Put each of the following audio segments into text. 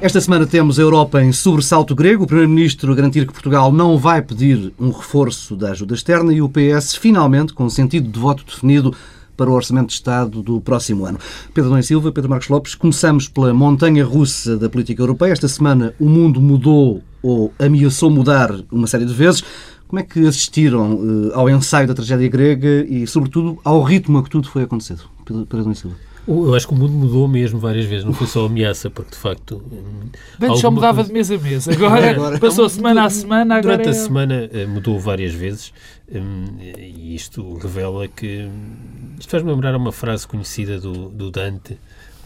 Esta semana temos a Europa em sobressalto grego. O Primeiro-Ministro garantir que Portugal não vai pedir um reforço da ajuda externa e o PS, finalmente, com sentido de voto definido para o Orçamento de Estado do próximo ano. Pedro Dom Silva, Pedro Marcos Lopes, começamos pela montanha russa da política europeia. Esta semana o mundo mudou ou ameaçou mudar uma série de vezes. Como é que assistiram uh, ao ensaio da tragédia grega e, sobretudo, ao ritmo a que tudo foi acontecendo? Pedro, Pedro Dom Silva. Eu acho que o mundo mudou mesmo várias vezes, não foi só ameaça, porque de facto. Bem, só mudava de mês a mês. Agora, agora passou semana a semana. Agora Durante é... a semana eh, mudou várias vezes e isto revela que. Isto faz-me lembrar uma frase conhecida do, do Dante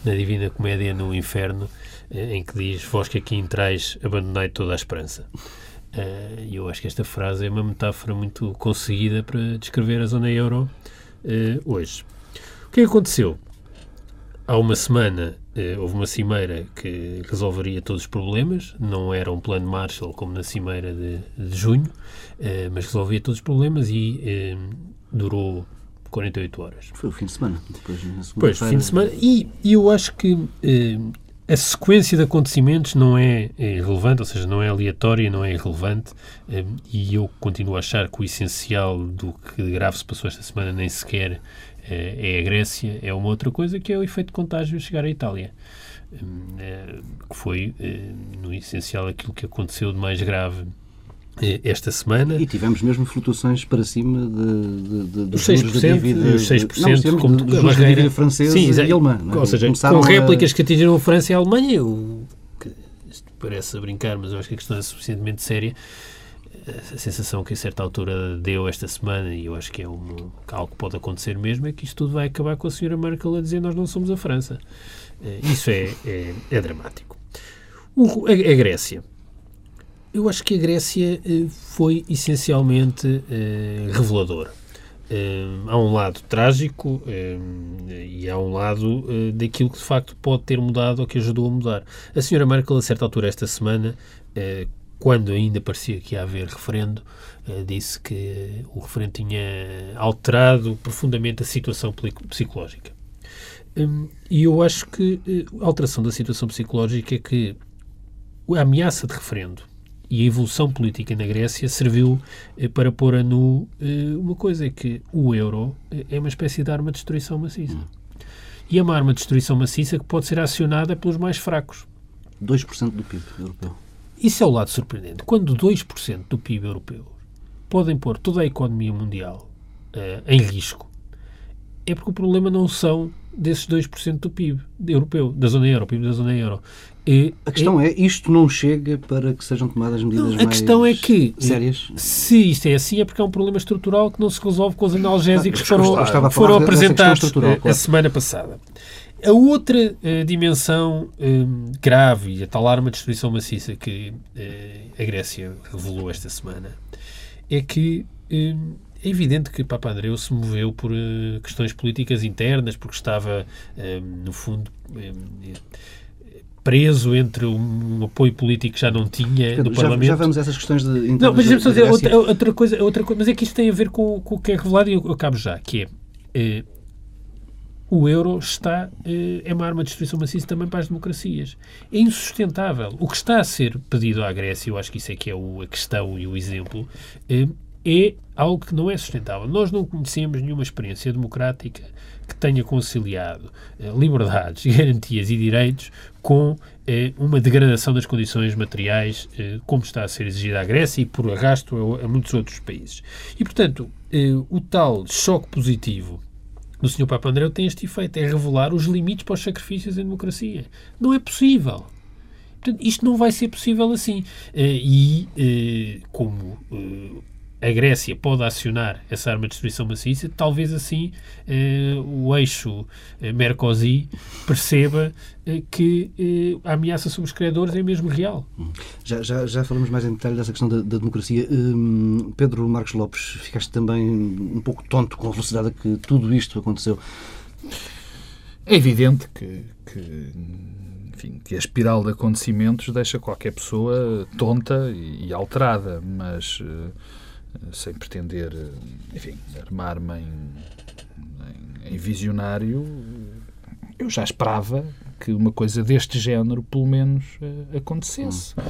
na Divina Comédia no Inferno, eh, em que diz: Vós que aqui entrais, abandonai toda a esperança. Eh, e eu acho que esta frase é uma metáfora muito conseguida para descrever a zona euro hoje. O que aconteceu? Há uma semana eh, houve uma cimeira que resolveria todos os problemas. Não era um plano Marshall como na cimeira de, de junho, eh, mas resolvia todos os problemas e eh, durou 48 horas. Foi o fim de semana. Depois, pois, fim de semana. E, e eu acho que eh, a sequência de acontecimentos não é, é irrelevante, ou seja, não é aleatória, não é irrelevante, eh, e eu continuo a achar que o essencial do que grave se passou esta semana nem sequer é, é a Grécia, é uma outra coisa que é o efeito de contágio chegar à Itália. Hum, é, que foi, é, no essencial, aquilo que aconteceu de mais grave esta semana. E tivemos mesmo flutuações para cima de, de, de, dos 6%, juros da dívida. Os 6% não, como dos juros da dívida francesa Sim, e alemã. É? Ou seja, Começaram com réplicas a... que atingiram a França e a Alemanha. O, que, isto parece a brincar, mas eu acho que a questão é suficientemente séria a sensação que a certa altura deu esta semana, e eu acho que é um, algo que pode acontecer mesmo, é que isto tudo vai acabar com a senhora Merkel a dizer nós não somos a França. Eh, isso é, é, é dramático. O, a, a, Grécia. Eu acho que a Grécia eh, foi essencialmente eh, reveladora. há um lado trágico e há um lado daquilo que de facto pode ter mudado ou que ajudou a mudar. A senhora Merkel, a certa altura esta semana, quando ainda parecia que ia haver referendo, uh, disse que o referendo tinha alterado profundamente a situação psicológica. Um, e eu acho que uh, a alteração da situação psicológica é que a ameaça de referendo e a evolução política na Grécia serviu uh, para pôr a nu uma coisa, é que o euro é uma espécie de arma de destruição maciça. Hum. E é uma arma de destruição maciça que pode ser acionada pelos mais fracos. 2% do PIB europeu. Isso é o lado surpreendente. Quando 2% do PIB europeu podem pôr toda a economia mundial uh, em risco, é porque o problema não são desses 2% do PIB europeu, da zona euro, PIB da zona euro. E, a questão é, é, isto não chega para que sejam tomadas medidas não, a mais questão é que, sérias? Se isto é assim, é porque é um problema estrutural que não se resolve com os analgéticos que foram, foram apresentados claro. a semana passada. A outra uh, dimensão um, grave e a tal arma de destruição maciça que uh, a Grécia revelou esta semana é que um, é evidente que Papa Andreu se moveu por uh, questões políticas internas, porque estava, um, no fundo, preso entre um, apoio político que já não tinha do já, Parlamento. Já vamos a essas questões de Não, mas deixa-me dizer outra, outra, coisa, outra coisa, mas é que isto tem a ver com, com o que é revelado e eu, eu acabo já, que é o euro está, eh, é uma arma de destruição maciça também para as democracias. É insustentável. O que está a ser pedido à Grécia, eu acho que isso é que é a questão e o exemplo, eh, é algo que não é sustentável. Nós não conhecemos nenhuma experiência democrática que tenha conciliado eh, liberdades, garantias e direitos com uma degradação das condições materiais, como está a ser exigida à Grécia e por arrasto a, muitos outros países. E, portanto, o tal choque positivo do Sr. Papa Andréu tem este efeito, é revelar os limites para os sacrifícios em democracia. Não é possível. Portanto, isto não vai ser possível assim. Eh, e, eh, como eh, a Grécia pode acionar essa arma de destruição maciça, talvez assim eh, o eixo eh, Mercosi perceba eh, que eh, a ameaça sobre os credores é mesmo real. Já, já, já falamos mais em detalhe dessa questão da, da democracia. Hum, Pedro Marcos Lopes, ficaste também um pouco tonto com a velocidade a que tudo isto aconteceu. É evidente que, que enfim, que a espiral de acontecimentos deixa qualquer pessoa tonta e, e alterada, mas uh, sem pretender, enfim, armar-me em, em, em, visionário, eu já esperava que uma coisa deste género, pelo menos, uh, acontecesse. Hum.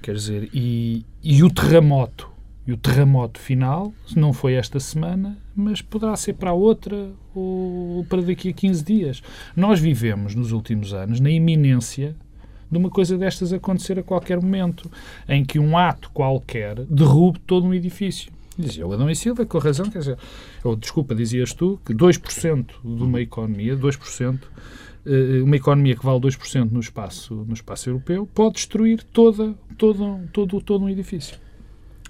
Quer dizer, e, e o terremoto, e o terremoto final, não foi esta semana, mas poderá ser para a outra ou para daqui a 15 dias. Nós vivemos, nos últimos anos, na iminência de uma coisa destas acontecer a qualquer momento, em que um ato qualquer derrube todo um edifício. Dizia o Adão e Silva, com razão, quer dizer, ou, desculpa, dizias tu, que 2% de uma economia, 2%, eh, uma economia que vale 2% no espaço, no espaço europeu, pode destruir toda, todo, todo, todo um edifício.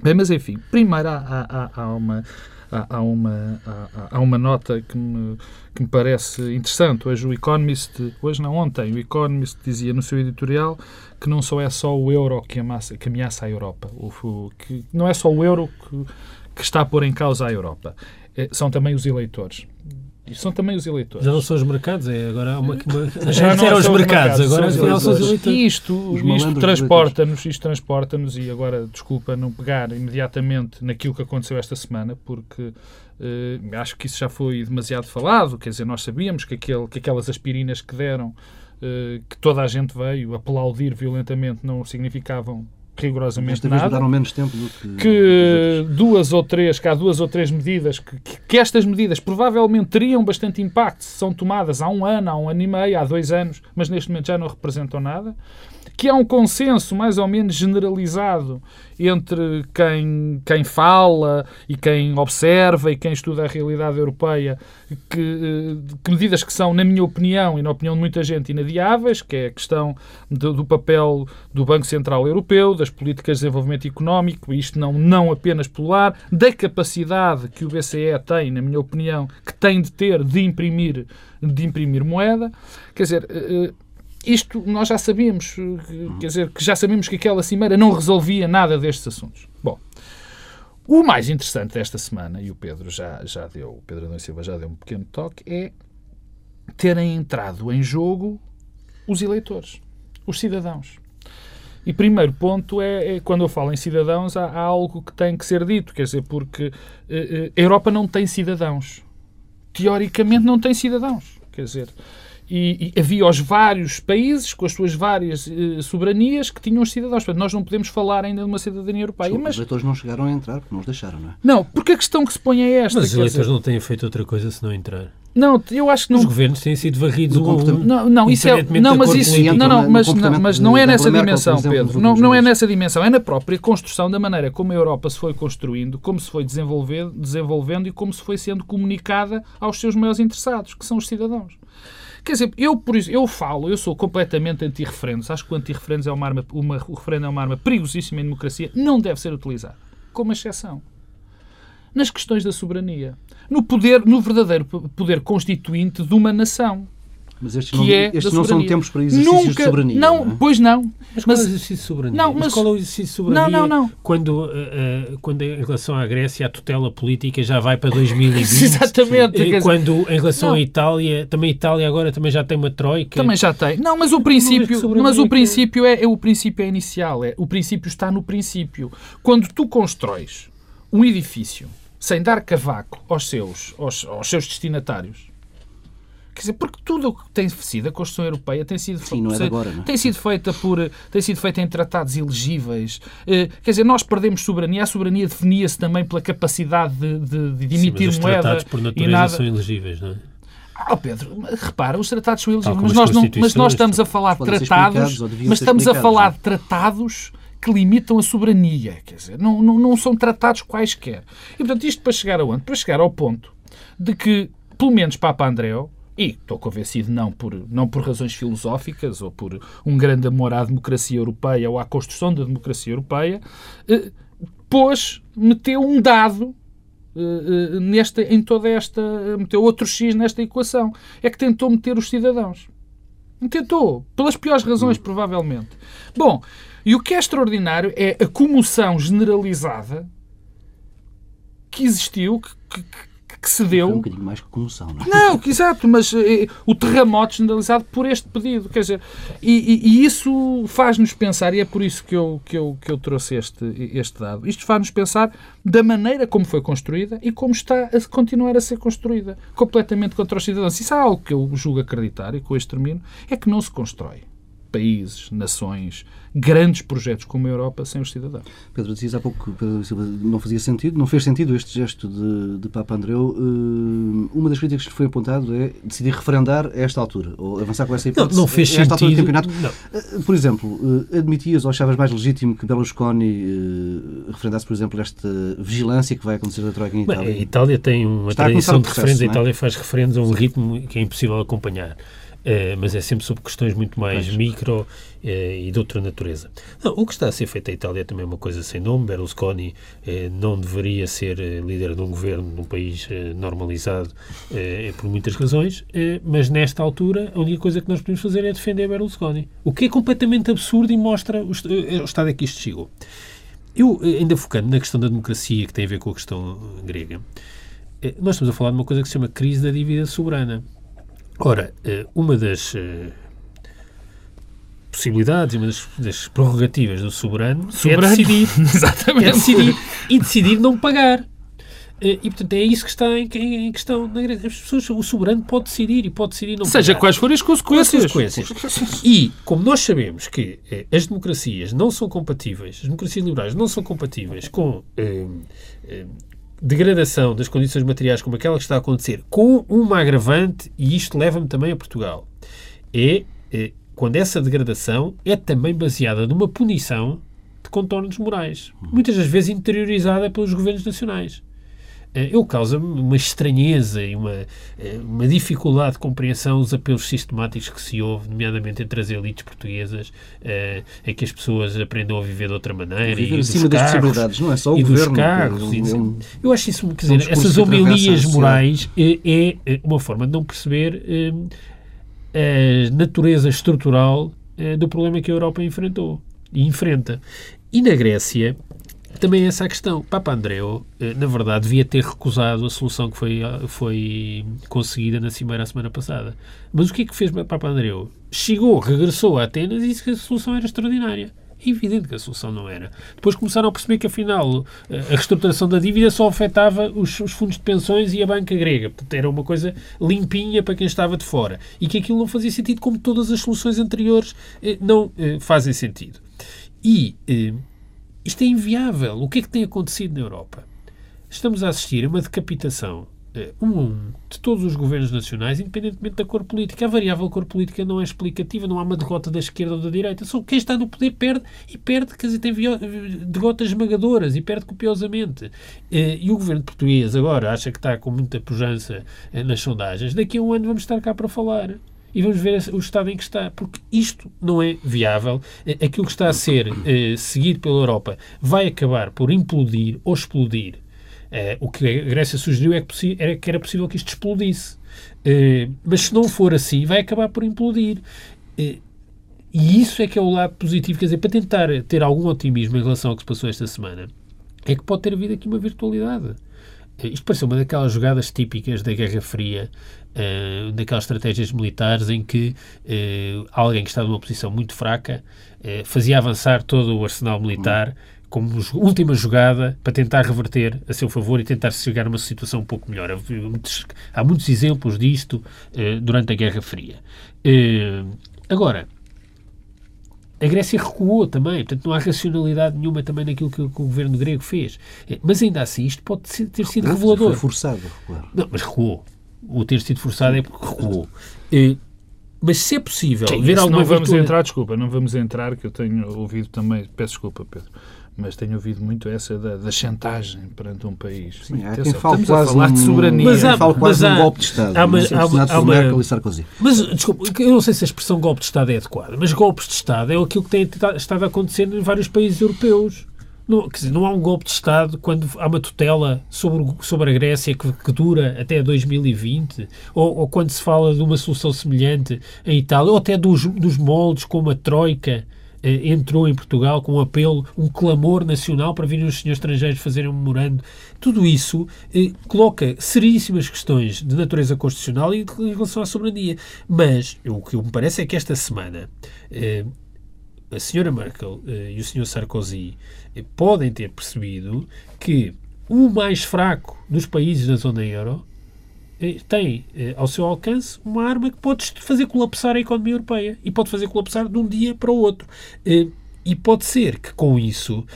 Bem, mas enfim, primeiro há, há, há uma há, uma, há, há, uma nota que me, que me parece interessante. Hoje o Economist, hoje não, ontem, o Economist dizia no seu editorial que não só é só o euro que ameaça, que ameaça a Europa, o, que não é só o euro que, que está a pôr em causa a Europa, é, são também os eleitores. E são também os eleitores. Já não são os mercados, é agora uma, uma... já não eram os mercados, agora são, são os eleitores. Isto, isto transporta-nos, isto transporta-nos, e agora, desculpa não pegar imediatamente naquilo que aconteceu esta semana, porque uh, acho que isso já foi demasiado falado, quer dizer, nós sabíamos que, aquele, que aquelas aspirinas que deram, uh, que toda a gente veio aplaudir violentamente, não significavam rigorosamente nada. deram menos tempo do que... Que duas ou três, que há duas ou três medidas, que, que, estas medidas provavelmente teriam bastante impacto se são tomadas há um ano, há um ano e meio, há dois anos, mas neste momento já não representam nada que há um consenso mais ou menos generalizado entre quem, quem fala e quem observa e quem estuda a realidade europeia, que, eh, que medidas que são, na minha opinião e na opinião de muita gente, inadiáveis, que é a questão do, do papel do Banco Central Europeu, das políticas de desenvolvimento económico, isto não, não apenas polar, da capacidade que o BCE tem, na minha opinião, que tem de ter de imprimir, de imprimir moeda. Quer dizer, eh, isto nós já sabíamos, quer dizer, que já sabíamos que aquela cimeira não resolvia nada destes assuntos. Bom, o mais interessante desta semana, e o Pedro já, já deu, o Pedro Adão Silva já deu um pequeno toque, é terem entrado em jogo os eleitores, os cidadãos. E primeiro ponto é, é quando eu falo em cidadãos, há, há, algo que tem que ser dito, quer dizer, porque eh, eh a Europa não tem cidadãos. Teoricamente não tem cidadãos. Quer dizer, e, e, havia os vários países com as suas várias uh, soberanias que tinham os cidadãos. Portanto, nós não podemos falar ainda de uma cidadania europeia. Sim, mas os eleitores não chegaram a entrar, porque não os deixaram, não é? Não, porque a questão que se põe é esta. Mas os eleitores dizer... não têm feito outra coisa se não entrar. Não, eu acho que não. Os governos têm sido varridos um, Não, não, isso é. Não, mas isso. Não, não, mas, não, mas não é nessa dimensão, Pedro. Não, não é nessa dimensão. É na própria construção da maneira como a Europa se foi construindo, como se foi desenvolvendo, desenvolvendo e como se foi sendo comunicada aos seus maiores interessados, que são os cidadãos. Quer dizer, eu, por isso, eu falo, eu sou completamente anti-referendos. Acho que o anti-referendos é uma arma, uma, o referendo é uma arma perigosíssima em democracia. Não deve ser utilizado. Como exceção. Nas questões da soberania. No poder, no verdadeiro poder constituinte de uma nação. Mas estes, não, é estes não são tempos para exercícios Nunca, de soberania. Não, não é? pois não. Mas qual é o exercício de soberania? Não, mas, mas qual é o exercício de soberania? Não, não, não. Quando, uh, uh, quando em relação à Grécia a tutela política já vai para 2020. Exatamente. E quando em relação não. à Itália, também a Itália agora também já tem uma troika. Também já tem. Não, mas o princípio, mas o princípio é, é o princípio é inicial, é o princípio está no princípio. Quando tu constróis um edifício sem dar cavaco aos seus aos, aos seus destinatários, Quer dizer, porque tudo o que tem sido a Constituição Europeia tem sido, Sim, não é agora, não é? tem sido feita por tem sido feita em tratados elegíveis. Uh, quer dizer, nós perdemos soberania. A soberania definia-se também pela capacidade de, de, de emitir Sim, mas moeda. Os tratados por natureza nada... são elegíveis, não é? Oh Pedro, repara, os tratados são elegíveis, mas nós, não, mas nós estamos a falar de tratados, mas estamos a falar de tratados que limitam a soberania, quer dizer, não, não, não são tratados quaisquer. E portanto, isto para chegar aonde? Para chegar ao ponto de que, pelo menos Papa Andréu, e estou convencido não por, não por razões filosóficas ou por um grande amor à democracia europeia ou à construção da democracia europeia, eh, pôs, meteu um dado eh, eh, nesta, em toda esta. meteu outro X nesta equação. É que tentou meter os cidadãos. Tentou. Pelas piores razões, provavelmente. Bom, e o que é extraordinário é a comoção generalizada que existiu, que, que, que se deu. Foi um bocadinho mais que comoção, não é? Não, exato, mas eh, o terremoto generalizado por este pedido. Quer dizer, e, e- e isso faz-nos pensar, e é por isso que eu, que eu, que eu trouxe este, este dado. Isto faz-nos pensar da maneira como foi construída e como está a continuar a ser construída. Completamente contra os cidadãos. Isso é algo que eu julgo acreditar, e com este termino, é que não se constrói países, nações, grandes projetos como a Europa sem os cidadãos. Pedro dizias há pouco que não fazia sentido, não fez sentido este gesto de, de Papa Andreu. Eh, Uma das críticas que foi apontado é decidir referendar a esta altura, ou avançar com essa Não, hipótese não fez a esta altura do sentido. campeonato. Não. Eh, Por exemplo, eh, admitias ou achavas mais legítimo que Berlusconi referendasse, por exemplo, esta vigilância que vai acontecer da Troika em Bem, Itália? a Itália tem uma Está a tradição de referendos. A não é? Itália faz referendos a um ritmo que é impossível acompanhar. Eh, mas é sempre sobre questões muito mais Pois. micro eh, e de outra natureza. Não, o que está a ser feito à Itália é também uma coisa sem nome. Berlusconi eh, não deveria ser líder de um governo num país normalizado por muitas razões, mas nesta altura a única coisa que nós podemos fazer é defender Berlusconi. O que é completamente absurdo e mostra o, est- o estado a que isto chegou. Eu, ainda focando na questão da democracia, que tem a ver com a questão grega, nós estamos a falar de uma coisa que se chama crise da dívida soberana. Ora, eh, uma das eh, possibilidades uma das, das prerrogativas do soberano, Soberano. é decidir, Exatamente. é decidir e decidir não pagar. Eh, E, portanto, é isso que está em, em questão. na Grécia. As pessoas, o soberano pode decidir e pode decidir não Seja pagar. quais forem as Com as consequências. consequências. E, como nós sabemos que eh, as democracias não são compatíveis, as democracias liberais não são compatíveis com eh, eh, degradação das condições materiais como aquela que está a acontecer, com uma agravante, e isto leva-me também a Portugal, é eh, quando essa degradação é também baseada numa punição de contornos morais, muitas das vezes interiorizada pelos governos nacionais. Eh, Eu causa-me uma estranheza e uma, eh, uma dificuldade de compreensão os apelos sistemáticos que se houve, nomeadamente entre as elites portuguesas, eh, em que as pessoas aprendam a viver de outra maneira. Viver e acima das carros, possibilidades, não é só o e governo. dos carros. é um- é um- eu acho isso, quer um dizer, essas homilias morais eh, é, eh, uma forma de não perceber eh, a natureza estrutural eh, do problema que a Europa enfrentou e enfrenta. E na Grécia também essa a questão. Papa Andreu, eh, na verdade, devia ter recusado a solução que foi, ah, foi conseguida na Cimeira a semana passada. Mas o que é que fez Papa Andreu? Chegou, regressou a Atenas e disse que a solução era extraordinária. É evidente que a solução não era. Depois começaram a perceber que, afinal, eh, a reestruturação da dívida só afetava os, os fundos de pensões e a banca grega. Era uma coisa limpinha para quem estava de fora. E que aquilo não fazia sentido, como todas as soluções anteriores eh, não fazem sentido. E isto é inviável. O que é que tem acontecido na Europa? Estamos a assistir a uma decapitação eh, um a um de todos os governos nacionais, independentemente da cor política. A variável cor política não é explicativa, não há uma derrota da esquerda ou da direita. Só quem está no poder perde e perde, quer dizer, tem derrotas esmagadoras e perde copiosamente. Eh, E o governo português agora acha que está com muita pujança eh, nas sondagens. Daqui a um ano vamos estar cá para falar e vamos ver o estado em que está, porque isto não é viável. Eh, Aquilo que está a ser eh, seguido pela Europa vai acabar por implodir ou explodir. Eh, o que a Grécia sugeriu é que, era que era possível que isto explodisse. Mas se não for assim, vai acabar por implodir. E isso é que é o lado positivo, quer dizer, para tentar ter algum otimismo em relação ao que se passou esta semana, é que pode ter havido aqui uma virtualidade. Isto pareceu uma daquelas jogadas típicas da Guerra Fria, eh, daquelas estratégias militares em que eh, alguém que está numa posição muito fraca eh, fazia avançar todo o arsenal militar como última jogada para tentar reverter a seu favor e tentar chegar a uma situação um pouco melhor. Há muitos, há muitos exemplos disto durante a Guerra Fria. Agora, a Grécia recuou também, portanto não há racionalidade nenhuma também naquilo que, que o governo grego fez. Eh, Mas ainda assim, isto pode ter sido revelador. Foi forçado, claro. Não, mas recuou. O ter sido forçado é porque recuou. Eh, mas se é possível ver Isso alguma não vamos virtude- entrar, desculpa, não vamos entrar, que eu tenho ouvido também, peço desculpa, Pedro, mas tenho ouvido muito essa da, da chantagem perante um país. Sim, há quem fale estamos a quase falar de num- soberania. Mas há- fale quase mas há- golpe de Estado. há há uma- assinado há por uma- Merkel e Sarkozy. Mas, desculpa, eu não sei se a expressão golpe de Estado é adequada, mas golpes de Estado é aquilo que tem estado a acontecer em vários países europeus. Não, quer dizer, não há um golpe de Estado quando há uma tutela sobre, sobre a Grécia que, que dura até 2020, ou, ou quando se fala de uma solução semelhante em Itália, ou até dos, dos moldes como a Troika, entrou em Portugal com um apelo, um clamor nacional para virem os senhores estrangeiros fazerem um memorando. Tudo isso eh, coloca seríssimas questões de natureza constitucional e em relação à soberania. Mas o que me parece é que esta semana eh, a senhora Merkel eh, e o senhor Sarkozy eh, podem ter percebido que o mais fraco dos países da zona euro eh, tem eh, ao seu alcance uma arma que pode fazer colapsar a economia europeia e pode fazer colapsar de um dia para o outro. Eh, e pode ser que com isso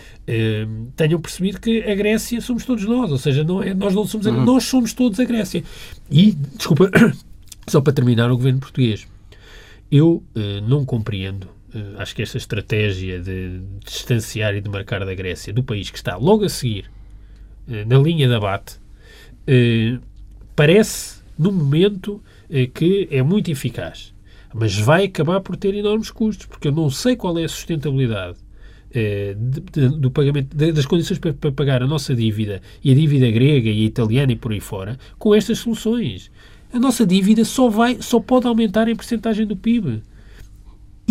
tenham percebido que a Grécia somos todos nós, ou seja, não é, nós não somos a, uhum. nós somos todos a Grécia. E, desculpa, só para terminar, o governo português. Eu não compreendo acho que esta estratégia de distanciar e de marcar da Grécia, do país que está logo a seguir na linha de abate, parece, no momento, eh, que é muito eficaz. Mas vai acabar por ter enormes custos, porque eu não sei qual é a sustentabilidade eh, de, de, do pagamento, de, das condições para, para, pagar a nossa dívida e a dívida grega e italiana e por aí fora, com estas soluções. A nossa dívida só, vai, só pode aumentar em percentagem do PIB.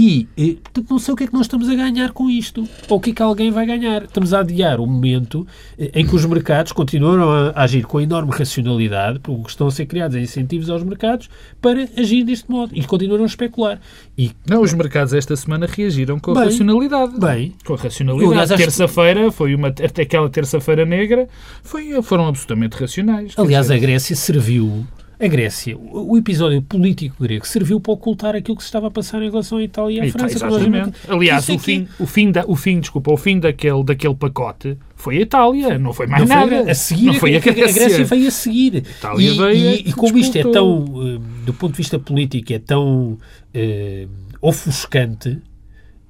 E, e portanto, não sei o que é que nós estamos a ganhar com isto. Ou o que é que alguém vai ganhar. Estamos a adiar o momento eh, em que os mercados continuam a agir com enorme racionalidade, porque estão a ser criados incentivos aos mercados para agir deste modo. E continuam a especular. E, não, os mercados esta semana reagiram com bem, racionalidade. Bem. Com racionalidade. Terça-feira foi uma... Até aquela terça-feira negra foi, foram absolutamente racionais. Aliás, a Grécia serviu a Grécia, o episódio político grego serviu para ocultar aquilo que se estava a passar em relação à Itália e à França. Exatamente. Aliás, o, é fim, o, fim da, o fim, desculpa, o fim daquele, daquele pacote foi a Itália, não foi mais não nada. Foi a seguir, não foi a Grécia. A Grécia veio a seguir. Itália e, veio e, e como isto é tão, eh, do ponto de vista político, é tão uh, ofuscante,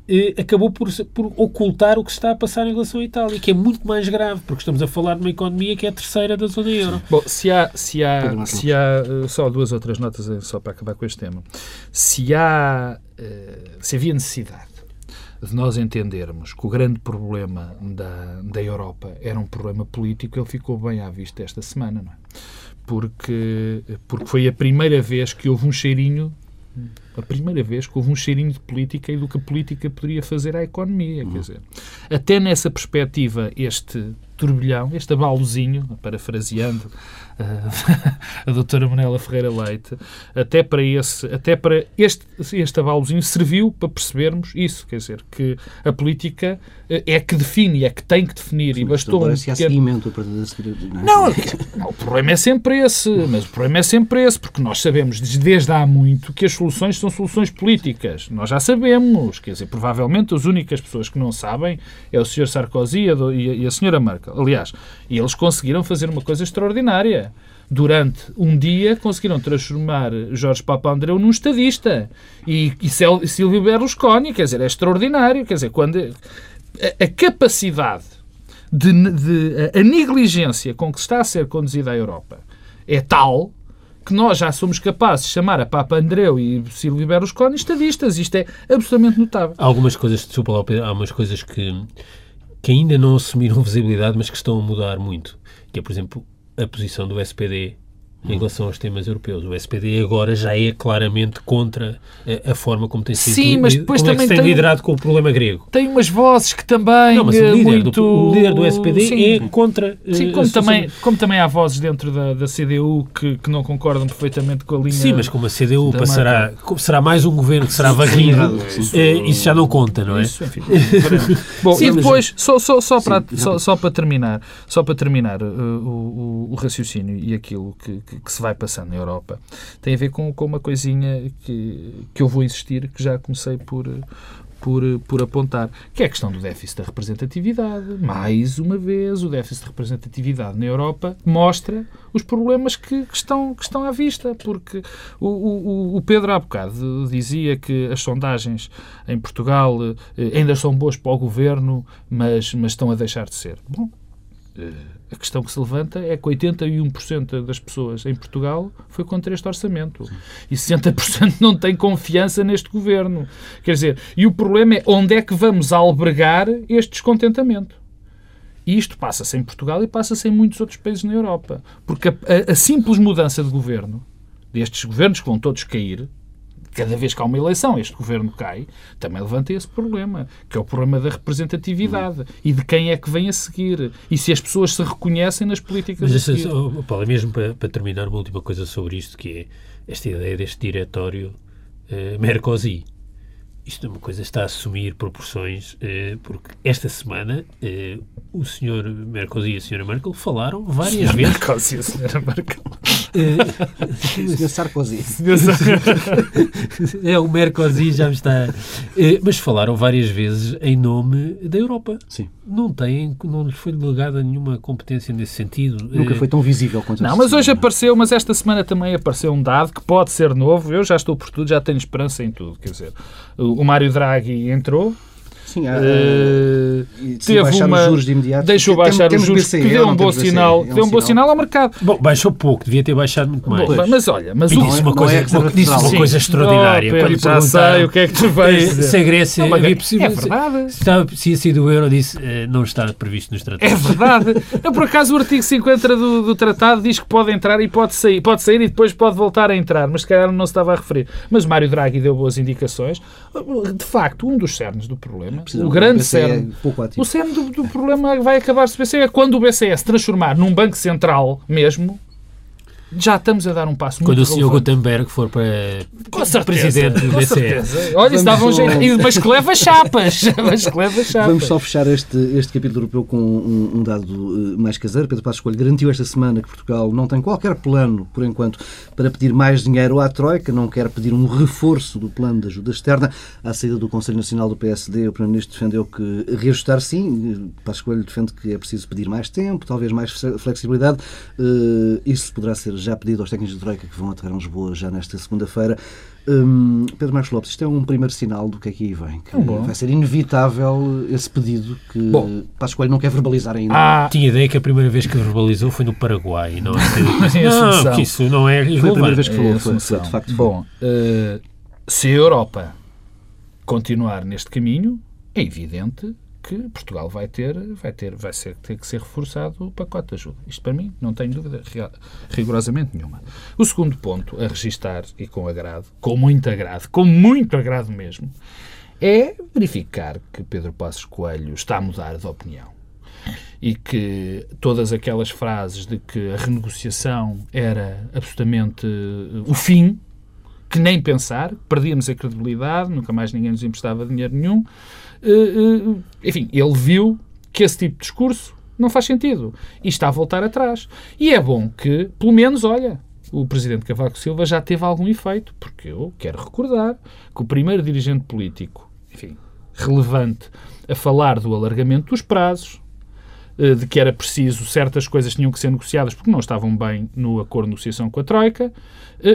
eh, acabou por, por, ocultar o que está a passar em relação à Itália, que é muito mais grave, porque estamos a falar de uma economia que é a terceira da zona euro. Bom, se há, se há, se há uh, só duas outras notas uh, só para acabar com este tema. Se há, uh, se havia necessidade de nós entendermos que o grande problema da, da Europa era um problema político, ele ficou bem à vista esta semana, não é? Porque, porque foi a primeira vez que houve um cheirinho a primeira vez que houve um cheirinho de política e do que a política poderia fazer à economia. Uhum. Quer dizer, até nessa perspectiva, este turbilhão, este abalozinho, parafraseando a doutora Manela Ferreira Leite, até para, esse, até para este, este abalozinho serviu para percebermos isso, quer dizer, que a política uh, é que define, é que tem que definir, Sim, e bastou... Um pequeno... seguimento. Não, é? não, o problema é sempre esse, mas o problema é sempre esse, porque nós sabemos desde há muito que as soluções são soluções políticas. Nós já sabemos, quer dizer, provavelmente as únicas pessoas que não sabem é o Sr. Sarkozy e a, a Sra. Merkel. Aliás, e eles conseguiram fazer uma coisa extraordinária. Durante um dia conseguiram transformar Jorge Papandreou num estadista e, e Silvio Berlusconi, quer dizer, é extraordinário. Quer dizer, quando a, a capacidade de, de a, negligência com que está a ser conduzida a Europa é tal que nós já somos capazes de chamar a Papa Andreu e Silvio Berlusconi estadistas. Isto é absolutamente notável. Há algumas coisas, desculpa, há algumas coisas que que ainda não assumiram visibilidade, mas que estão a mudar muito. Que é, por exemplo, a posição do SPD em relação aos temas europeus. O SPD agora já é claramente contra a, a forma como tem sido Sim, mas depois como também é que se tem, tem liderado com o problema grego. Tem umas vozes que também não, mas o líder, muito... do, o líder do SPD Sim. é contra Sim, como, também, como também há vozes dentro da, da CDU que, que não concordam perfeitamente com a linha Sim, mas como a CDU passará, será mais um governo que será varrido, é, isso já não conta, não é? Isso, enfim. Bom, Sim, e depois, só, só, só, para, só, só, para terminar, só para terminar uh, o, o, o raciocínio e aquilo que, que, que se vai passando na Europa, tem a ver com, com uma coisinha que, que eu vou insistir, que já comecei por, por, por apontar, que é a questão do déficit da representatividade. Mais uma vez, o déficit de representatividade na Europa mostra os problemas que, que estão, que estão à vista, porque o, o, o, Pedro há bocado dizia que as sondagens em Portugal eh, ainda são boas para o governo, mas, mas estão a deixar de ser. Bom, eh, a questão que se levanta é que 81% das pessoas em Portugal foi contra este orçamento. E 60% não tem confiança neste governo. Quer dizer, e o problema é onde é que vamos albergar este descontentamento. E isto passa-se em Portugal e passa-se em muitos outros países na Europa. Porque a, a, a simples mudança de governo, destes governos que vão todos cair, cada vez que há uma eleição, este governo cai, também levanta esse problema, que é o problema da representatividade e de quem é que vem a seguir e se as pessoas se reconhecem nas políticas Mas, a seguir. oh, Paulo, mesmo para, para, terminar, uma última coisa sobre isto, que é esta ideia deste diretório eh, Mercosi isto é uma coisa que está a assumir proporções, eh, porque esta semana eh, o senhor Merkel e a senhora Merkel falaram várias vezes. Merkel e a senhora Merkel. Eh, senhor Sarkozy. é, o Mercosi já me está. mas falaram várias vezes em nome da Europa. Sim. Não têm, não lhes foi delegada nenhuma competência nesse sentido. Nunca foi tão visível quanto Não, mas hoje apareceu, mas esta semana também apareceu um dado que pode ser novo. Eu já estou por tudo, já tenho esperança em tudo. Quer dizer, o Mário Draghi entrou, Sim, há, uh, teve uma juros de imediato. deixou baixar os juros, BCE, que deu um bom sinal, deu um bom sinal ao mercado. Bom, baixou pouco, devia ter baixado muito mais. Bom, mas olha, mas o, disse uma coisa, é uma, disse uma coisa extraordinária. Oh, Pedro, já sei o que é que tu vais dizer. Se a Grécia não, havia possível, é verdade. Se, estava, se ia sair do euro, disse não está previsto nos tratados. É verdade. Eu, por acaso, o artigo 50 do, do tratado diz que pode entrar e pode sair. Pode sair e depois pode voltar a entrar, mas se calhar não se estava a referir. Mas Mário Draghi deu boas indicações. De facto, um dos cernes do problema, o grande cerne. o cerne do, do problema vai acabar-se BCE é quando o BCE se transformar num banco central mesmo, já estamos a dar um passo Quando muito o Sr. Gutenberg for para com certeza, presidente do BCE. Olha, isso dava um jeito. Mas que leva chapas. Mas que leva chapas. Vamos só fechar este, este capítulo europeu com um, um dado uh, mais caseiro. Pedro Passos Coelho garantiu esta semana que Portugal não tem qualquer plano, por enquanto, para pedir mais dinheiro à Troika, não quer pedir um reforço do plano de ajuda externa. À saída do Conselho Nacional do PSD, o Primeiro-Ministro defendeu que reajustar sim. Passos Coelho defende que é preciso pedir mais tempo, talvez mais flexibilidade. Uh, isso poderá ser já pedido aos técnicos de Troika que vão aterrar em Lisboa já nesta segunda-feira. Hum, Pedro Marcos Lopes, isto é um primeiro sinal do que aqui vem. Que é vai ser inevitável esse pedido que Bom. Passos Coelho não quer verbalizar ainda. Ah, tinha ideia que a primeira vez que verbalizou foi no Paraguai. Não, é não que isso não é Foi a primeira vez que falou, é foi, foi, de facto. Bom, uh, se a Europa continuar neste caminho, é evidente que Portugal vai ter, vai ter, vai ser, ter que ser reforçado o pacote de ajuda. Isto para mim não tenho dúvida rigorosamente nenhuma. O segundo ponto a registar e com agrado, com muito agrado, com muito agrado mesmo, é verificar que Pedro Passos Coelho está a mudar de opinião e que todas aquelas frases de que a renegociação era absolutamente o fim, que nem pensar, perdíamos a credibilidade, nunca mais ninguém nos emprestava dinheiro nenhum, eh, eh, enfim, ele viu que esse tipo de discurso não faz sentido e está a voltar atrás. E é bom que, pelo menos, olha, o presidente Cavaco Silva já teve algum efeito, porque eu quero recordar que o primeiro dirigente político, enfim, relevante, a falar do alargamento dos prazos, eh, de que era preciso certas coisas tinham que ser negociadas porque não estavam bem no acordo de negociação com a Troika,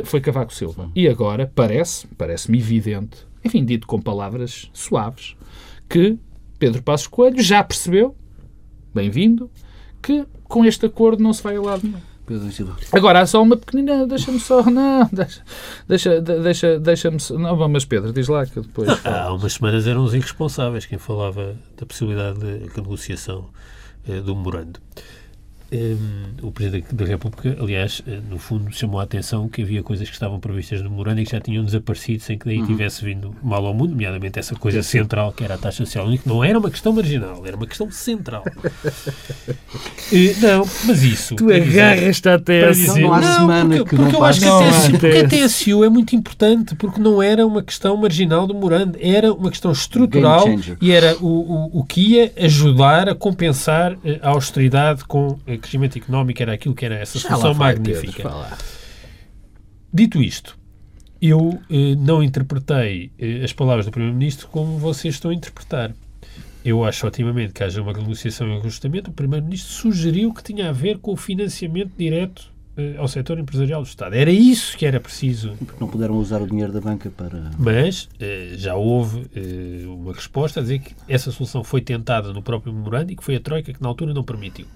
foi Cavaco Silva. E agora parece, parece-me evidente, enfim, dito com palavras suaves, que Pedro Passos Coelho já percebeu, bem-vindo, que com este acordo não se vai a lado nenhum. Agora há só uma pequenina, deixa-me só, não, deixa, deixa, deixa, deixa-me, não, mas Pedro, diz lá que depois. Há umas semanas eram os irresponsáveis quem falava da possibilidade de negociação eh, do memorando. Um, o Presidente da República, aliás, eh, no fundo, chamou a atenção que havia coisas que estavam previstas no memorando e que já tinham desaparecido sem que daí uhum. tivesse vindo mal ao mundo, nomeadamente essa coisa sim, central que era a taxa social única. Não era uma questão marginal, era uma questão central. e, não, mas isso. Tu agarras-te até dizer, não há semana porque, que porque não eu acho que, a TSU, porque a TSU é muito importante, porque não era uma questão marginal do memorando, era uma questão estrutural e era o, o, o que ia ajudar a compensar eh, a austeridade com a crescimento económico era aquilo que era essa solução magnífica. Dito isto, eu eh, não interpretei eh, as palavras do Primeiro-Ministro como vocês estão a interpretar. Eu acho otimamente que haja uma negociação e um ajustamento. O Primeiro-Ministro sugeriu que tinha a ver com o financiamento direto eh, ao setor empresarial do Estado. Era isso que era preciso. Porque não puderam usar o dinheiro da banca para. Mas eh, já houve eh, uma resposta a dizer que essa solução foi tentada no próprio memorando e que foi a Troika que na altura não permitiu.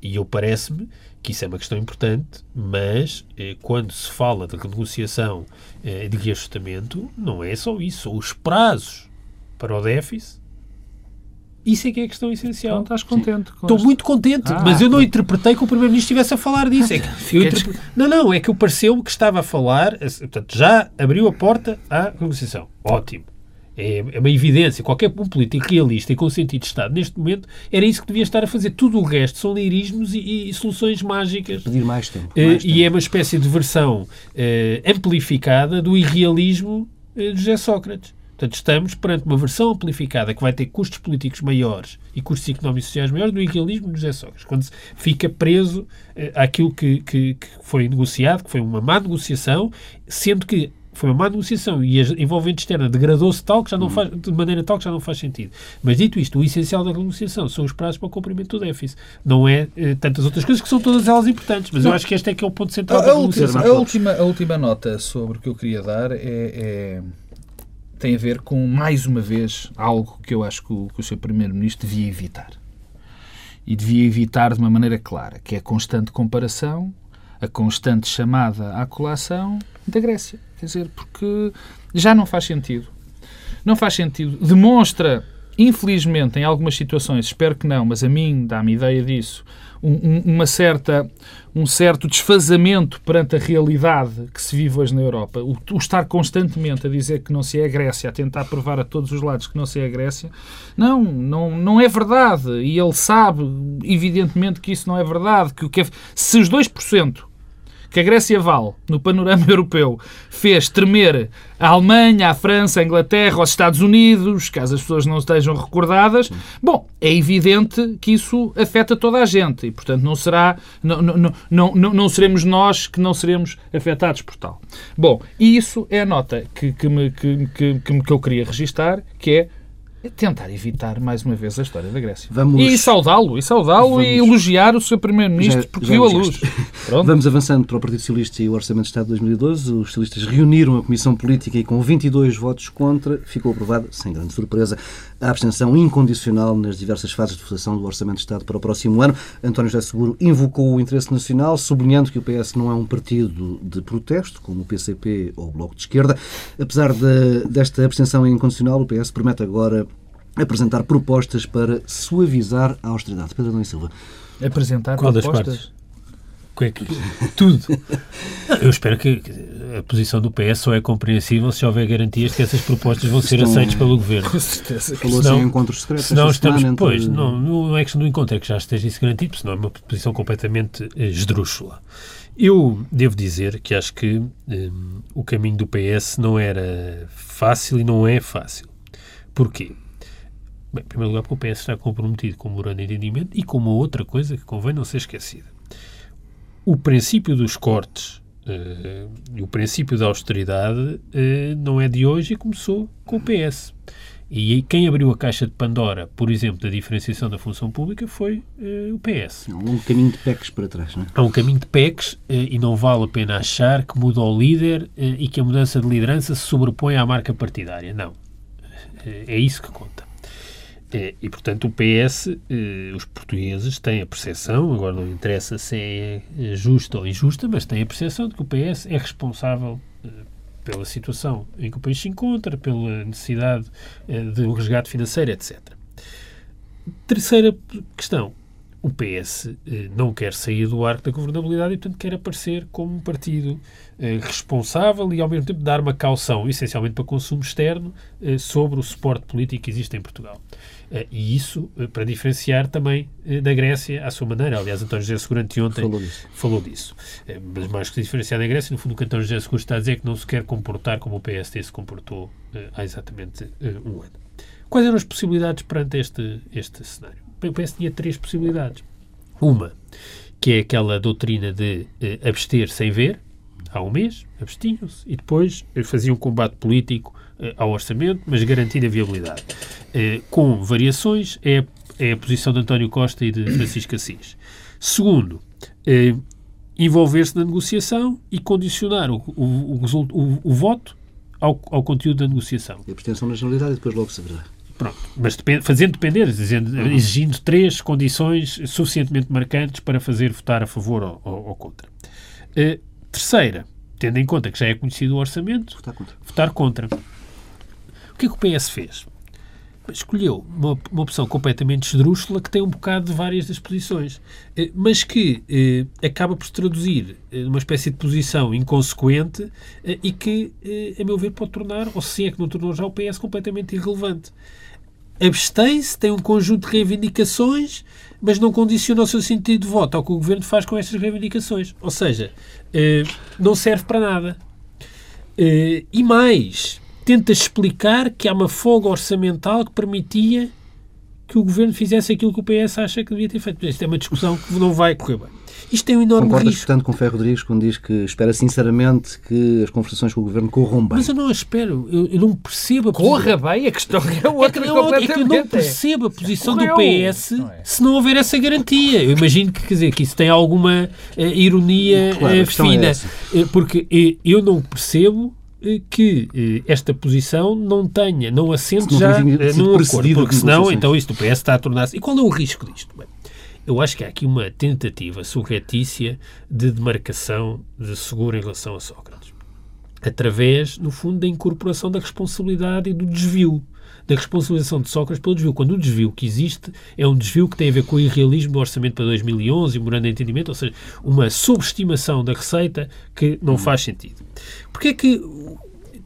E eu parece-me que isso é uma questão importante, mas eh, quando se fala de renegociação eh, de reajustamento, não é só isso. Os prazos para o déficit Isso é que é a questão essencial. Não estás contente? Estou este... muito contente, ah, mas eu não interpretei que o Primeiro-Ministro estivesse a falar disso. É interpre... Não, não, é que o pareceu que estava a falar, portanto, já abriu a porta à negociação. Ótimo. É, é uma evidência. Qualquer um político realista e com sentido de Estado, neste momento, era isso que devia estar a fazer. Tudo o resto são lirismos e, e soluções mágicas. Pedir mais tempo. Eh, mais tempo. E é uma espécie de versão uh, amplificada do irrealismo uh, de José Sócrates. Portanto, estamos perante uma versão amplificada que vai ter custos políticos maiores e custos económicos e sociais maiores do irrealismo de José Sócrates, quando se fica preso àquilo que, que, que foi negociado, que foi uma má negociação, sendo que foi uma má negociação e a envolvente externa degradou-se tal que já não uhum. faz, de maneira tal que já não faz sentido. Mas dito isto, o essencial da negociação são os prazos para o cumprimento do déficit. Não é eh, tantas outras coisas que são todas elas importantes, mas não. eu acho que este é que é o ponto central a, da negociação. A última, a última nota sobre o que eu queria dar é, é tem a ver com, mais uma vez, algo que eu acho que o, que o Sr. Primeiro-Ministro devia evitar. E devia evitar de uma maneira clara, que é a constante comparação, a constante chamada à colação da Grécia. Quer dizer, porque já não faz sentido. Não faz sentido. Demonstra, infelizmente, em algumas situações, espero que não, mas a mim dá-me ideia disso, um, uma certa, um certo desfazamento perante a realidade que se vive hoje na Europa. O, o, estar constantemente a dizer que não se é a Grécia, a tentar provar a todos os lados que não se é a Grécia, não, não, não é verdade. E ele sabe, evidentemente, que isso não é verdade. Que o que é, se os 2% que a Grécia vale no panorama europeu fez tremer a Alemanha, a França, a Inglaterra, os Estados Unidos, caso as pessoas não estejam recordadas, bom, é evidente que isso afeta toda a gente e, portanto, não será, não, não, não, não, seremos nós que não seremos afetados por tal. Bom, e isso é a nota que, que, me, que, que, que eu queria registar, que é é tentar evitar mais uma vez a história da Grécia. Vamos... E saudá-lo, e saudá-lo Vamos... e elogiar o seu primeiro-ministro porque já viu a luz. Vamos avançando para o Partido Socialista e o Orçamento de Estado de 2012. Os socialistas reuniram a Comissão Política e com 22 votos contra ficou aprovada, sem grande surpresa, a abstenção incondicional nas diversas fases de votação do Orçamento de Estado para o próximo ano. António José Seguro invocou o interesse nacional, sublinhando que o PS não é um partido de protesto, como o PCP ou o Bloco de Esquerda. Apesar de, desta abstenção incondicional, o PS promete agora apresentar propostas para suavizar a austeridade. Pedro Adão e Silva. Apresentar Qual propostas? das partes? É que... Tudo. Eu espero que a posição do PS só é compreensível se houver garantias que essas propostas vão ser aceitas pelo Governo. Com certeza. Falou-se em encontros secretos. Senão estamos, entre... pois, não, não é questão do encontro, é que já esteja isso garantido, senão é uma posição completamente eh, esdrúxula. Eu devo dizer que acho que um, o caminho do PS não era fácil e não é fácil. Porquê? Bem, em primeiro lugar, porque o PS está comprometido com o morando de entendimento e com uma outra coisa que convém não ser esquecida. O princípio dos cortes uh, e o princípio da austeridade uh, não é de hoje e começou com o PS. E quem abriu a caixa de Pandora, por exemplo, da diferenciação da função pública foi uh, o PS. Há um caminho de PECs para trás, não é? Há um caminho de PECs uh, e não vale a pena achar que muda o líder uh, e que a mudança de liderança se sobrepõe à marca partidária. Não. é isso que conta. É, e, portanto, o PS, eh, os portugueses têm a percepção, agora não interessa se é justa ou injusta, mas têm a percepção de que o PS é responsável eh, pela situação em que o país se encontra, pela necessidade eh, de um resgate financeiro, etc. Terceira questão. O PS eh, não quer sair do arco da governabilidade e, portanto, quer aparecer como um partido eh, responsável e, ao mesmo tempo, dar uma caução, essencialmente para consumo externo, eh, sobre o suporte político que existe em Portugal. Eh, e isso eh, para diferenciar também eh, da Grécia à sua maneira. Aliás, António José Seguro anteontem falou disso. Falou disso. Mas mais que diferenciar da Grécia, no fundo o que António José Seguro está a dizer é que não se quer comportar como o PSD se comportou há exatamente um ano. Quais eram as possibilidades perante este, este cenário? O PS tinha três possibilidades. Uma, que é aquela doutrina de abster sem ver, há um mês, abstinham-se, e depois faziam um combate político ao orçamento, mas garantindo a viabilidade. Eh, com variações, é, é a posição de António Costa e de Francisco Assis. Segundo, eh, envolver-se na negociação e condicionar o, o, o, o voto ao, ao, conteúdo da negociação. E a pretensão na generalidade e depois logo se verá. Pronto, mas depend, fazendo depender, dizendo, uhum. exigindo três condições suficientemente marcantes para fazer votar a favor ou, ou, ou contra. Uh, terceira, tendo em conta que já é conhecido o orçamento, votar contra. Votar contra. O que é que o PS fez? escolheu uma, uma opção completamente esdrúxula que tem um bocado de várias das posições, eh, mas que eh, acaba por se traduzir eh, numa espécie de posição inconsequente eh, e que, eh, a meu ver, pode tornar, ou se é que não tornou já, o PS completamente irrelevante. Abstém-se, tem um conjunto de reivindicações, mas não condiciona o seu sentido de voto ao que o governo faz com estas reivindicações. Ou seja, eh, não serve para nada. e mais, tenta explicar que há uma folga orçamental que permitia que o governo fizesse aquilo que o PS acha que devia ter feito. Isto é uma discussão que não vai correr bem. Isto tem um enorme Concordas, risco. portanto, com Ferro Rodrigues quando diz que espera sinceramente que as conversações com o governo corram bem? Mas eu não espero. Eu, eu não percebo a Corra bem, a questão é outra é que, não, é que eu não percebo a posição do Correu, PS não é? se não houver essa garantia. Eu imagino que, quer dizer, que isso tem alguma eh, ironia Claro, é fina. Eh, porque eu não percebo que eh, esta posição não tenha, não assente não já eh, num acordo, porque senão então isto o PS está a tornar-se... E qual é o risco disto? Bem, eu acho que há aqui uma tentativa surretícia de demarcação de seguro em relação a Sócrates. Através, no fundo, da incorporação da responsabilidade e do desvio. Da responsabilização de Sócrates pelo desvio. Quando o desvio que existe é um desvio que tem a ver com o irrealismo do orçamento para 2011 e o morando de entendimento, ou seja, uma subestimação da receita que não faz sentido. Porquê é que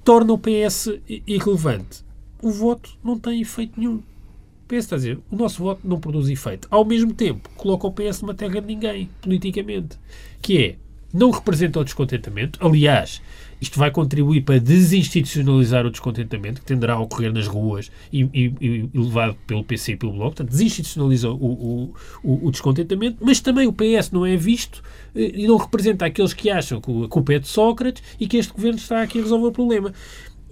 torna o PS irrelevante? O voto não tem efeito nenhum. O PS está a dizer, o nosso voto não produz efeito. Ao mesmo tempo, coloca o PS numa terra de ninguém, politicamente. Que é, não representa o descontentamento. Aliás, isto vai contribuir para desinstitucionalizar o descontentamento, que tenderá a ocorrer nas ruas e, e- e levado pelo PC e pelo Bloco. Portanto, desinstitucionaliza o, o- o- o descontentamento, mas também o PS não é visto eh, e não representa aqueles que acham que a culpa é de Sócrates e que este governo está aqui a resolver o problema.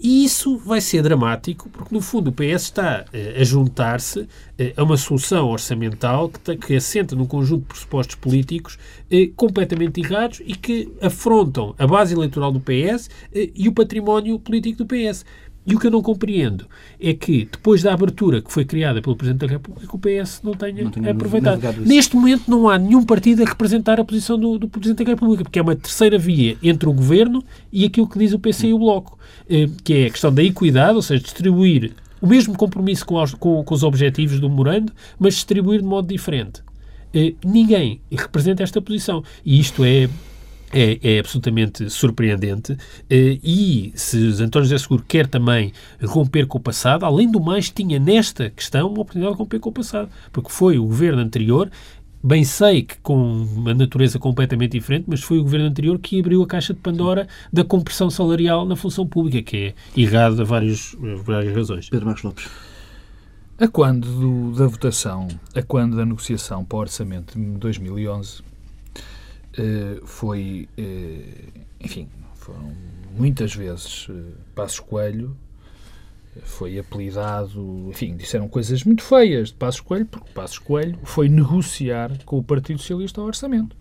E isso vai ser dramático, porque no fundo o PS está eh, a juntar-se eh, a uma solução orçamental que, que assenta num conjunto de pressupostos políticos eh, completamente errados e que afrontam a base eleitoral do PS e o património político do PS. E o que eu não compreendo é que, depois da abertura que foi criada pelo Presidente da República, o PS não tenha, Não aproveitado. Neste momento não há nenhum partido a representar a posição do, do Presidente da República, porque é uma terceira via entre o Governo e aquilo que diz o PC e o Bloco, eh, que é a questão da equidade, ou seja, distribuir o mesmo compromisso com, os- com- com os objetivos do memorando, mas distribuir de modo diferente. Eh, ninguém representa esta posição. E isto é é, é absolutamente surpreendente eh, e se António José Seguro quer também romper com o passado, além do mais tinha nesta questão uma oportunidade de romper com o passado, porque foi o governo anterior, bem sei que com uma natureza completamente diferente, mas foi o governo anterior que abriu a caixa de Pandora da compressão salarial na função pública, que é errado a vários, por várias razões. Pedro Marcos Lopes. A quando do- da votação, a quando da negociação para o orçamento de 2011, eh, foi, eh, enfim, foram muitas vezes eh, Passos Coelho, eh, foi apelidado, enfim, disseram coisas muito feias de Passos Coelho, porque Passos Coelho foi negociar com o Partido Socialista o orçamento.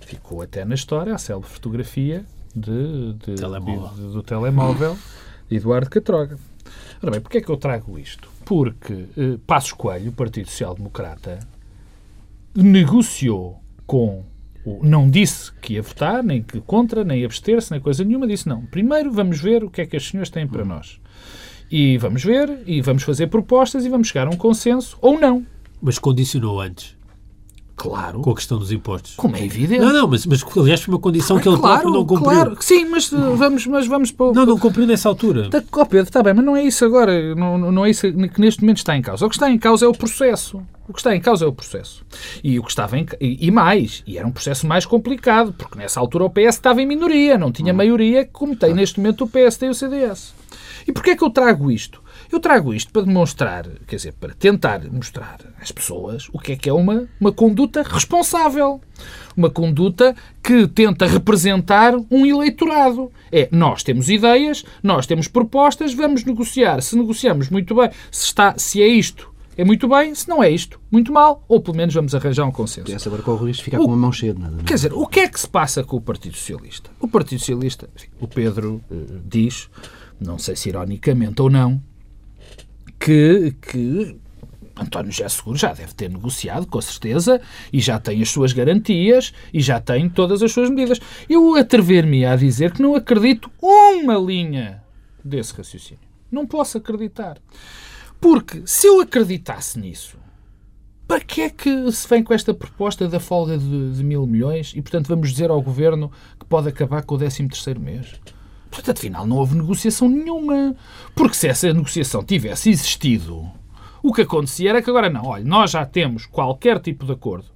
Ficou até na história a célebre fotografia de, de- Telemóvel. de- do telemóvel de Eduardo Catroga. Ora bem, porquê é que eu trago isto? Porque eh, Passos Coelho, o Partido Social Democrata, negociou com não disse que ia votar, nem que contra, nem abster-se, nem coisa nenhuma, disse não. Primeiro vamos ver o que é que as senhores têm para nós. E vamos ver, e vamos fazer propostas, e vamos chegar a um consenso, ou não. Mas condicionou antes, Claro. com a questão dos impostos. Como é evidente. Não, não, mas, mas aliás foi uma condição que ele próprio não cumpriu. Claro, sim, mas uh, vamos, mas vamos para o- Não, não cumpriu nessa altura. Tá, ó Pedro, está bem, mas não é isso agora, não, não- é isso que neste momento está em causa. O que está em causa é o processo. O que está em causa é o processo. E o que estava em, e, e mais, e era um processo mais complicado, porque nessa altura o PS estava em minoria, não tinha maioria como tem neste momento o PSD e o CDS. E porquê é que eu trago isto? Eu trago isto para demonstrar, quer dizer, para tentar mostrar às pessoas o que é que é uma, uma conduta responsável. Uma conduta que tenta representar um eleitorado. É, nós temos ideias, nós temos propostas, vamos negociar. Se negociamos muito bem, se, está, se é isto, é muito bem, se não é isto, muito mal, ou pelo menos vamos arranjar um consenso. Essa agora corre o risco de ficar com uma mão cheia de nada. não é? Quer dizer, o que é que se passa com o Partido Socialista? O Partido Socialista, enfim, o Pedro eh, diz, não sei se ironicamente ou não, que, que António José Seguro já deve ter negociado, com certeza, e já tem as suas garantias e já tem todas as suas medidas. Eu atrever-me a dizer que não acredito uma linha desse raciocínio. Não posso acreditar. Porque se eu acreditasse nisso, para que é que se vem com esta proposta da folga de, de mil milhões e, portanto, vamos dizer ao Governo que pode acabar com o 13 terceiro mês? Portanto, afinal, não houve negociação nenhuma. Porque se essa negociação tivesse existido, o que acontecia era que agora não. Olha, nós já temos qualquer tipo de acordo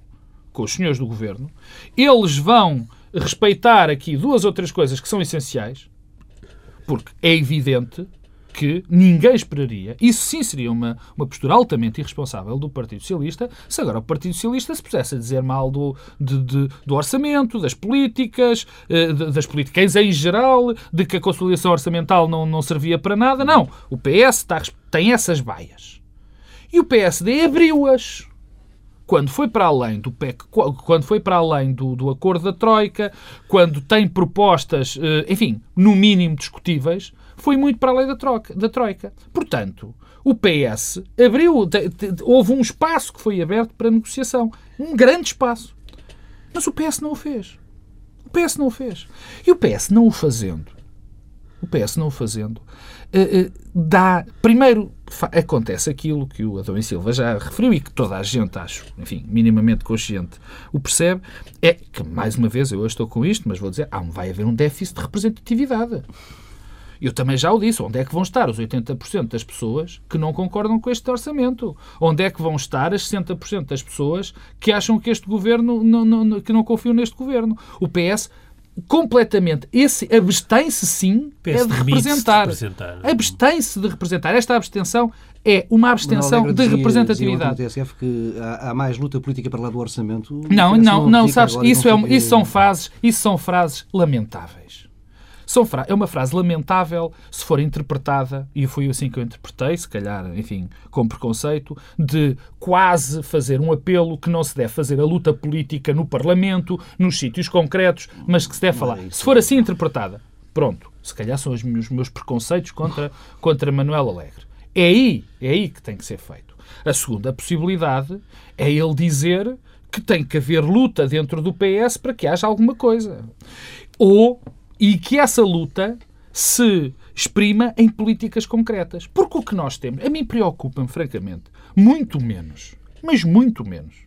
com os senhores do Governo, eles vão respeitar aqui duas ou três coisas que são essenciais, porque é evidente que ninguém esperaria, isso sim seria uma, uma postura altamente irresponsável do Partido Socialista, se agora o Partido Socialista se pusesse a dizer mal do, de, de, do orçamento, das políticas, eh, das políticas em geral, de que a consolidação orçamental não, não servia para nada. Não. O PS está, tem essas baias. E o PSD abriu-as quando foi para além do PEC, quando foi para além do, do acordo da Troika, quando tem propostas, eh, enfim, no mínimo discutíveis, foi muito para além da, troca, da Troika. Portanto, o PS abriu, houve um espaço que foi aberto para negociação. Um grande espaço. Mas o PS não o fez. O PS não o fez. E o PS não o fazendo, o PS não o fazendo, uh, uh, dá. Primeiro, acontece aquilo que o Adão Silva já referiu e que toda a gente, acho, enfim, minimamente consciente, o percebe, é que, mais uma vez, eu estou com isto, mas vou dizer, ah, vai haver um déficit de representatividade. Eu também já o disse. Onde é que vão estar os 80% das pessoas que não concordam com este orçamento? Onde é que vão estar as 60% das pessoas que acham que este governo, não, não, que não confiam neste governo? O PS completamente. Esse abstém-se sim é de representar. De abstém-se de representar. Esta abstenção é uma abstenção de representatividade. TSF que há, há, mais luta política para lá do orçamento. Não, não, não, sabes, isso, é, isso são frases, isso são frases lamentáveis. São é uma frase lamentável se for interpretada, e foi assim que eu interpretei, se calhar, enfim, com preconceito, de quase fazer um apelo que não se deve fazer a luta política no Parlamento, nos sítios concretos, mas que se deve falar. Se for assim interpretada, pronto, se calhar são os meus, meus preconceitos contra, contra Manuel Alegre. É aí, é aí que tem que ser feito. A segunda possibilidade é ele dizer que tem que haver luta dentro do PS para que haja alguma coisa. Ou e que essa luta se exprima em políticas concretas. Porque o que nós temos, a mim preocupa-me, francamente, muito menos, mas muito menos,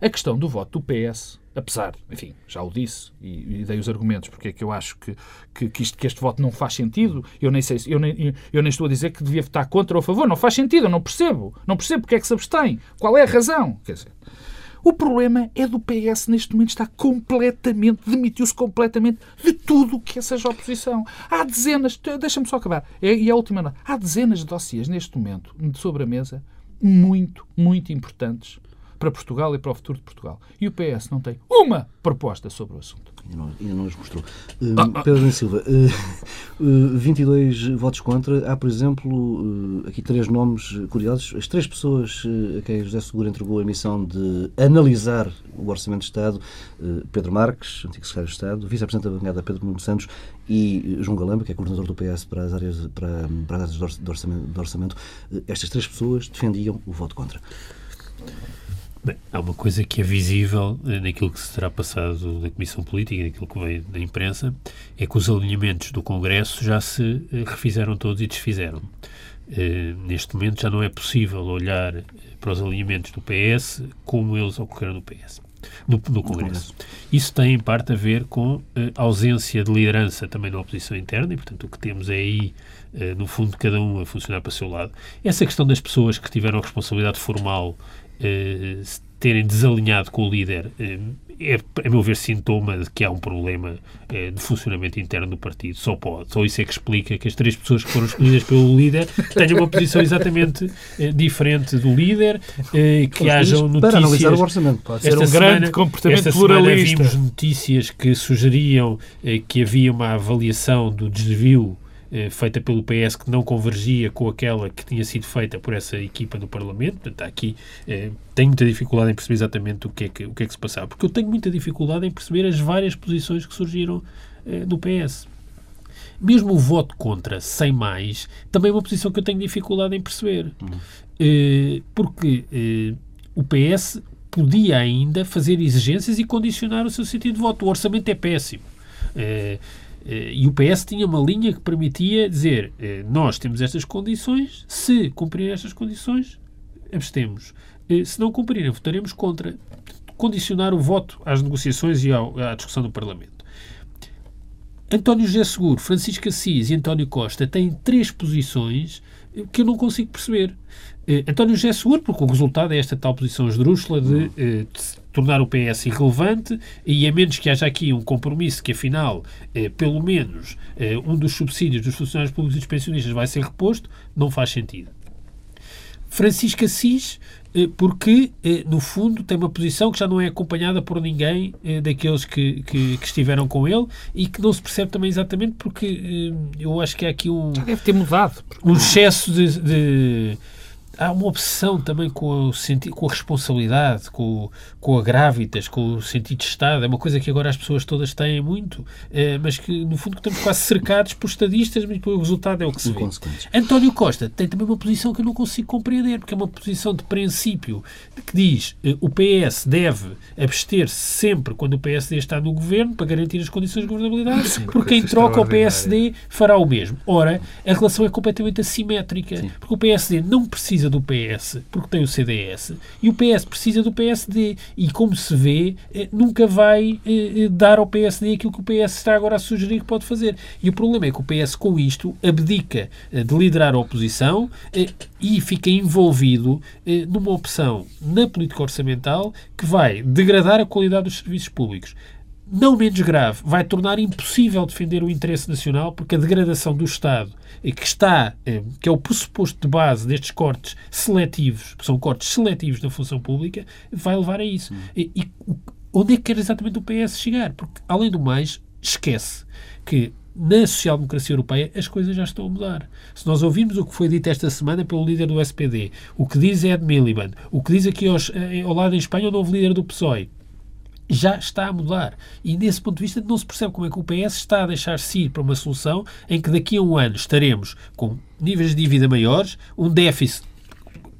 a questão do voto do PS, apesar, enfim, já o disse e, e dei os argumentos porque é que eu acho que, que, que, isto, que este voto não faz sentido. Eu nem sei, eu nem, eu nem estou a dizer que devia votar contra ou a favor. Não faz sentido, eu não percebo. Não percebo porque é que se abstém. Qual é a razão? Quer dizer, o problema é do PS neste momento está completamente, demitiu-se completamente de tudo o que seja oposição. Há dezenas, deixa-me só acabar, é, e a última, há dezenas de dossiês neste momento sobre a mesa muito, muito importantes para Portugal e para o futuro de Portugal. E o PS não tem uma proposta sobre o assunto. Ainda não, os mostrou. Uh, ah, ah. Pedro Silva, uh, uh, 22 votos contra. Há, por exemplo, uh, aqui três nomes curiosos. As três pessoas uh, a quem José Seguro entregou a missão de analisar o Orçamento de Estado, uh, Pedro Marques, antigo secretário de Estado, vice-presidente da bancada Pedro Nuno Santos e João Galamba, que é coordenador do PS para as áreas, para, para as áreas de orçamento. De orçamento. estas três pessoas defendiam o voto contra. Bem, há uma coisa que é visível eh, naquilo que se terá passado na Comissão Política, naquilo que veio da imprensa, é que os alinhamentos do Congresso já se eh, refizeram todos e desfizeram. Uh, neste momento já não é possível olhar para os alinhamentos do PS como eles ocorreram no PS. No, no Congresso. Isso tem, em parte, a ver com a ausência de liderança também na oposição interna, e, portanto, o que temos é aí, no fundo, cada um a funcionar para o seu lado. Essa questão das pessoas que tiveram responsabilidade formal terem desalinhado com o líder eh, é, a meu ver, sintoma de que há um problema eh, de funcionamento interno do partido. Só pode. Só isso é que explica que as três pessoas que foram escolhidas pelo líder tenham uma posição exatamente diferente do líder, que hajam notícias... Para analisar o orçamento. Pode ser um semana, grande comportamento esta pluralista. vimos notícias que sugeriam que havia uma avaliação do desvio eh, feita pelo PS que não convergia com aquela que tinha sido feita por essa equipa do Parlamento. Portanto, aqui eh, tenho muita dificuldade em perceber exatamente o que, é que, o que é que se passava, porque eu tenho muita dificuldade em perceber as várias posições que surgiram eh, no PS. Mesmo o voto contra, sem mais, também é uma posição que eu tenho dificuldade em perceber. Uhum. Eh, porque eh, o PS podia ainda fazer exigências e condicionar o seu sentido de voto. O orçamento é péssimo. Eh, E o PS tinha uma linha que permitia dizer nós temos estas condições, se cumprir estas condições, abstemos. Se não cumprirem, votaremos contra. Condicionar o voto às negociações e à discussão do Parlamento. António José Seguro, Francisco Assis e António Costa têm três posições que eu não consigo perceber. António José Seguro, porque o resultado é esta tal posição esdrúxula de tornar o PS irrelevante e a menos que haja aqui um compromisso que, afinal, uh, pelo menos um dos subsídios dos funcionários públicos e dos pensionistas vai ser reposto, não faz sentido. Francisco Assis eh, porque, eh, no fundo, tem uma posição que já não é acompanhada por ninguém eh, daqueles que, que, que estiveram com ele e que não se percebe também exatamente porque eu acho que há aqui um... Já deve ter mudado. Um excesso de, de há uma obsessão também com, o sentido, com a responsabilidade, com, com a grávidas, com o sentido de Estado. É uma coisa que agora as pessoas todas têm muito, é, mas que, no fundo, estamos quase cercados por estadistas, mas o resultado é o que se vê. António Costa tem também uma posição que eu não consigo compreender, porque é uma posição de princípio que diz eh, o PS deve abster-se sempre quando o PSD está no governo para garantir as condições de governabilidade, Sim, porque em troca o PSD fará o mesmo. Ora, a relação é completamente assimétrica, Sim. porque o PSD não precisa do PS porque tem o CDS e o PS precisa do PSD e, como se vê, eh, nunca vai eh, eh, dar ao PSD aquilo que o PS está agora a sugerir que pode fazer. E o problema é que o PS, com isto, abdica de liderar a oposição e fica envolvido numa opção na política orçamental que vai degradar a qualidade dos serviços públicos. Não menos grave, vai tornar impossível defender o interesse nacional porque a degradação do Estado, que está, eh, que é o pressuposto de base destes cortes seletivos, que são cortes seletivos na função pública, vai levar a isso. E, e onde é que quer exatamente o PS chegar? Porque, além do mais, esquece que na social-democracia europeia as coisas já estão a mudar. Se nós ouvirmos o que foi dito esta semana pelo líder do SPD, o que diz Ed Miliband, o que diz aqui aos, eh, ao lado em Espanha o novo líder do PSOE, já está a mudar. E nesse ponto de vista não se percebe como é que o PS está a deixar-se ir para uma solução em que daqui a um ano estaremos com níveis de dívida maiores, um déficit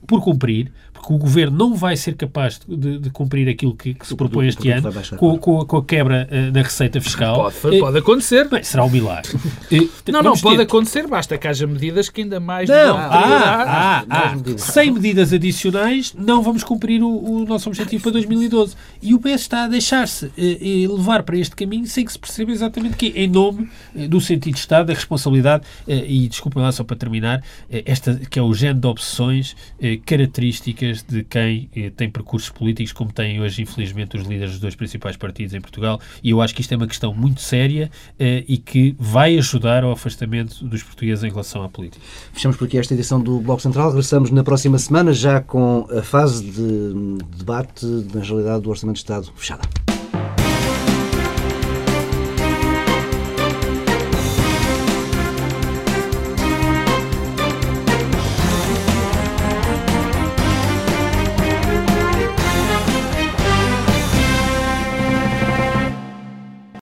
por cumprir, porque o governo não vai ser capaz de, de cumprir aquilo que, que se propõe este ano com, com, com, a quebra uh, na receita fiscal. Pode, pode acontecer. Bem, será um milagre. não, não, pode ter... acontecer, basta que haja medidas que ainda mais não, ah, ah, ah, sem medidas adicionais não vamos cumprir o, o, nosso objetivo para 2012. E o PS está a deixar-se uh, levar para este caminho sem que se perceba exatamente que em nome uh, do sentido de Estado, da responsabilidade, e desculpem lá só para terminar, esta que é o género de opções características de quem eh, tem percursos políticos como têm hoje, infelizmente, os líderes dos dois principais partidos em Portugal. E eu acho que isto é uma questão muito séria eh, e que vai ajudar ao afastamento dos portugueses em relação à política. Fechamos por aqui esta edição do Bloco Central. Regressamos na próxima semana já com a fase de debate na realidade do Orçamento de Estado fechada.